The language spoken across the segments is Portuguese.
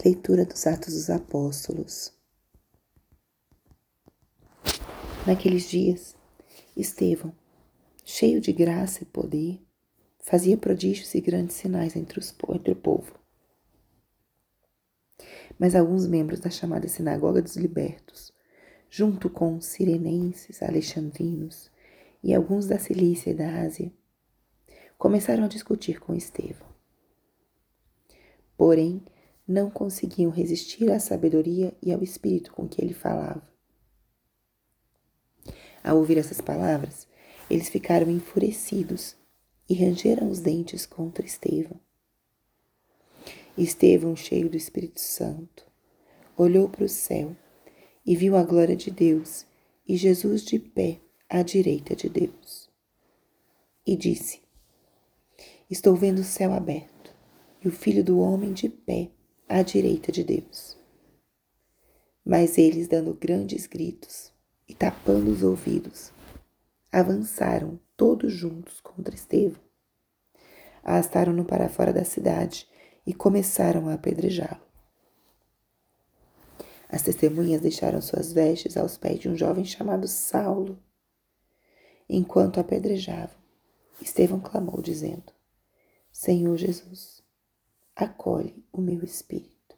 Leitura dos Atos dos Apóstolos. Naqueles dias, Estevão, cheio de graça e poder, fazia prodígios e grandes sinais entre, os, entre o povo. Mas alguns membros da chamada Sinagoga dos Libertos, junto com os sirenenses, alexandrinos e alguns da Cilícia e da Ásia, começaram a discutir com Estevão. Porém, não conseguiam resistir à sabedoria e ao espírito com que ele falava. Ao ouvir essas palavras, eles ficaram enfurecidos e rangeram os dentes contra Estevão. Estevão, cheio do Espírito Santo, olhou para o céu e viu a glória de Deus e Jesus de pé à direita de Deus. E disse: Estou vendo o céu aberto e o Filho do Homem de pé à direita de Deus. Mas eles, dando grandes gritos, e tapando os ouvidos, avançaram todos juntos contra Estevão. Arrastaram-no para fora da cidade e começaram a apedrejá-lo. As testemunhas deixaram suas vestes aos pés de um jovem chamado Saulo. Enquanto apedrejavam, Estevão clamou, dizendo: Senhor Jesus, acolhe o meu espírito.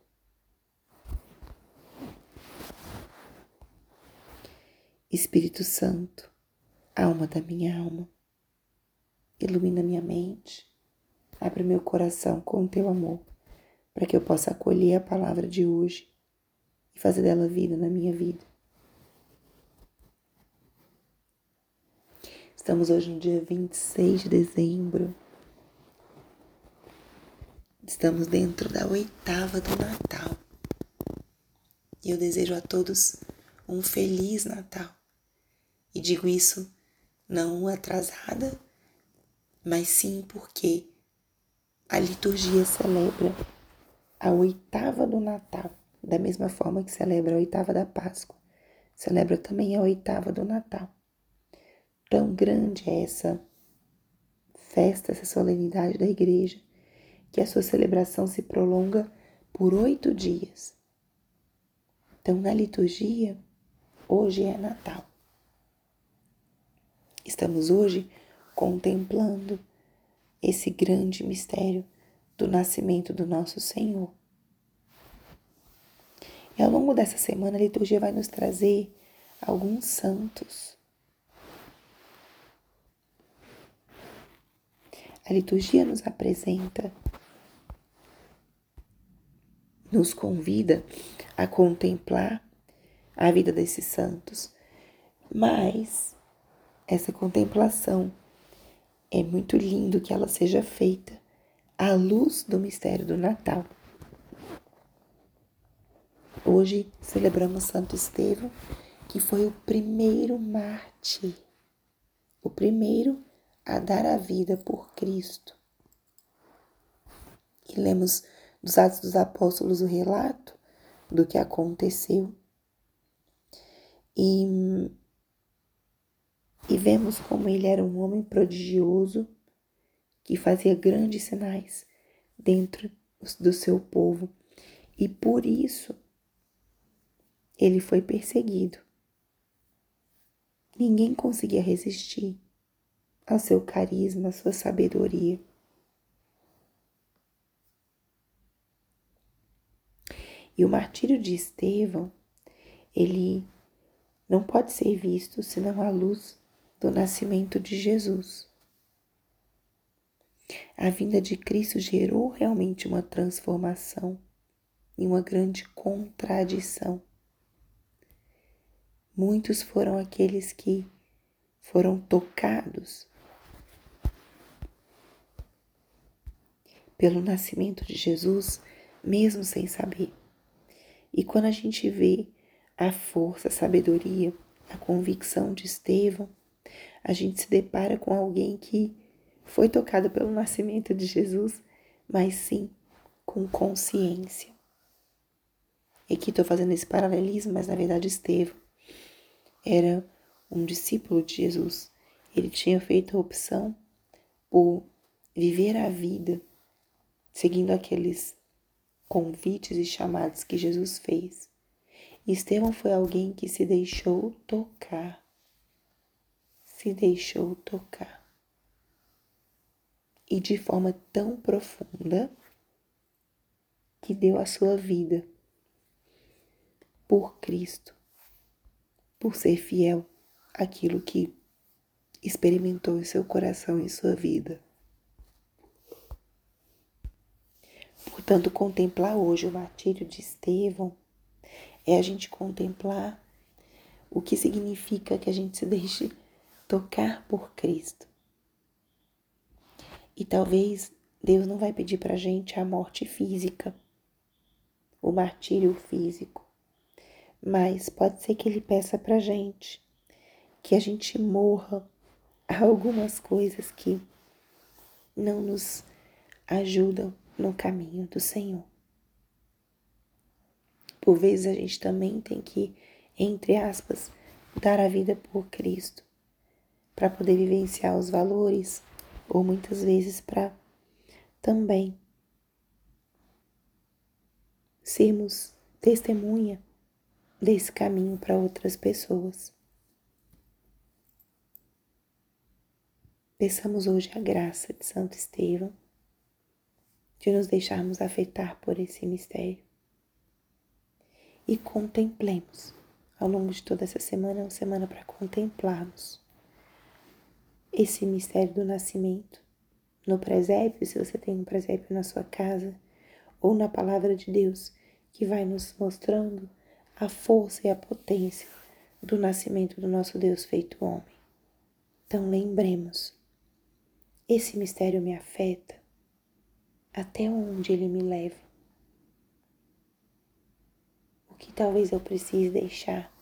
Espírito Santo, alma da minha alma, ilumina minha mente, abre meu coração com o teu amor, para que eu possa acolher a palavra de hoje e fazer dela vida na minha vida. Estamos hoje no dia 26 de dezembro. Estamos dentro da oitava do Natal. E eu desejo a todos um feliz Natal. E digo isso não atrasada, mas sim porque a liturgia celebra a oitava do Natal, da mesma forma que celebra a oitava da Páscoa, celebra também a oitava do Natal. Tão grande é essa festa, essa solenidade da igreja, que a sua celebração se prolonga por oito dias. Então, na liturgia, hoje é Natal. Estamos hoje contemplando esse grande mistério do nascimento do nosso Senhor. E ao longo dessa semana, a liturgia vai nos trazer alguns santos. A liturgia nos apresenta, nos convida a contemplar a vida desses santos, mas essa contemplação. É muito lindo que ela seja feita à luz do mistério do Natal. Hoje celebramos Santo Estevão, que foi o primeiro mártir, o primeiro a dar a vida por Cristo. E lemos dos Atos dos Apóstolos o relato do que aconteceu. E e vemos como ele era um homem prodigioso que fazia grandes sinais dentro do seu povo e por isso ele foi perseguido. Ninguém conseguia resistir ao seu carisma, à sua sabedoria. E o martírio de Estevão, ele não pode ser visto senão à luz do nascimento de Jesus. A vinda de Cristo gerou realmente uma transformação e uma grande contradição. Muitos foram aqueles que foram tocados pelo nascimento de Jesus, mesmo sem saber. E quando a gente vê a força, a sabedoria, a convicção de Estevão, a gente se depara com alguém que foi tocado pelo nascimento de Jesus, mas sim com consciência. E aqui estou fazendo esse paralelismo, mas na verdade Estevão era um discípulo de Jesus. Ele tinha feito a opção por viver a vida seguindo aqueles convites e chamados que Jesus fez. Estevão foi alguém que se deixou tocar. Se deixou tocar. E de forma tão profunda que deu a sua vida por Cristo, por ser fiel àquilo que experimentou em seu coração e sua vida. Portanto, contemplar hoje o martírio de Estevão é a gente contemplar o que significa que a gente se deixe tocar por Cristo. E talvez Deus não vai pedir para a gente a morte física, o martírio físico, mas pode ser que Ele peça para a gente que a gente morra a algumas coisas que não nos ajudam no caminho do Senhor. Por vezes a gente também tem que, entre aspas, dar a vida por Cristo para poder vivenciar os valores, ou muitas vezes para também sermos testemunha desse caminho para outras pessoas. Peçamos hoje a graça de Santo Estevão de nos deixarmos afetar por esse mistério. E contemplemos. Ao longo de toda essa semana, é uma semana para contemplarmos esse mistério do nascimento no presépio, se você tem um presépio na sua casa, ou na palavra de Deus, que vai nos mostrando a força e a potência do nascimento do nosso Deus feito homem. Então lembremos, esse mistério me afeta, até onde ele me leva. O que talvez eu precise deixar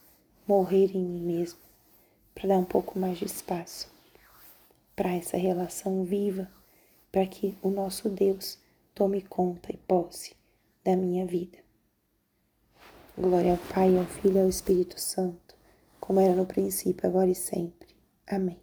morrer em mim mesmo para dar um pouco mais de espaço para essa relação viva, para que o nosso Deus tome conta e posse da minha vida. Glória ao Pai, ao Filho e ao Espírito Santo, como era no princípio, agora e sempre. Amém.